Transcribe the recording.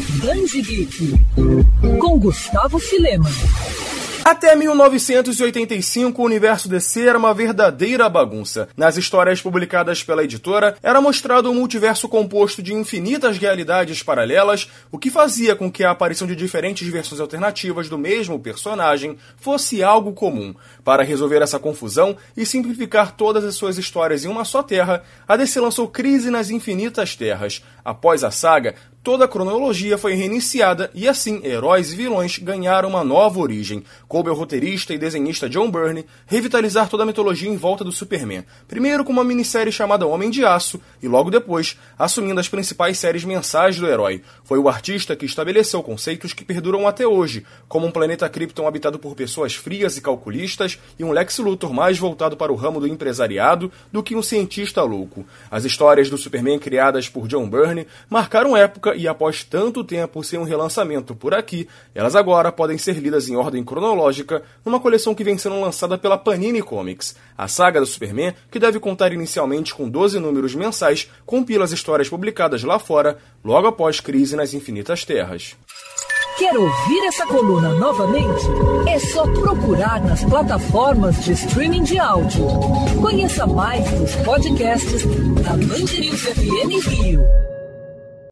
Geek, com Gustavo Filema. Até 1985, o universo DC era uma verdadeira bagunça. Nas histórias publicadas pela editora, era mostrado um multiverso composto de infinitas realidades paralelas, o que fazia com que a aparição de diferentes versões alternativas do mesmo personagem fosse algo comum. Para resolver essa confusão e simplificar todas as suas histórias em uma só terra, a DC lançou Crise nas Infinitas Terras. Após a saga, toda a cronologia foi reiniciada e assim heróis e vilões ganharam uma nova origem. Coube ao roteirista e desenhista John Byrne revitalizar toda a mitologia em volta do Superman, primeiro com uma minissérie chamada Homem de Aço e logo depois assumindo as principais séries mensais do herói. Foi o artista que estabeleceu conceitos que perduram até hoje, como um planeta Krypton habitado por pessoas frias e calculistas e um Lex Luthor mais voltado para o ramo do empresariado do que um cientista louco. As histórias do Superman criadas por John Byrne marcaram época época e após tanto tempo sem um relançamento por aqui, elas agora podem ser lidas em ordem cronológica numa coleção que vem sendo lançada pela Panini Comics. A saga do Superman, que deve contar inicialmente com 12 números mensais, compila as histórias publicadas lá fora, logo após Crise nas Infinitas Terras. Quer ouvir essa coluna novamente? É só procurar nas plataformas de streaming de áudio. Conheça mais dos podcasts da Band FM Rio.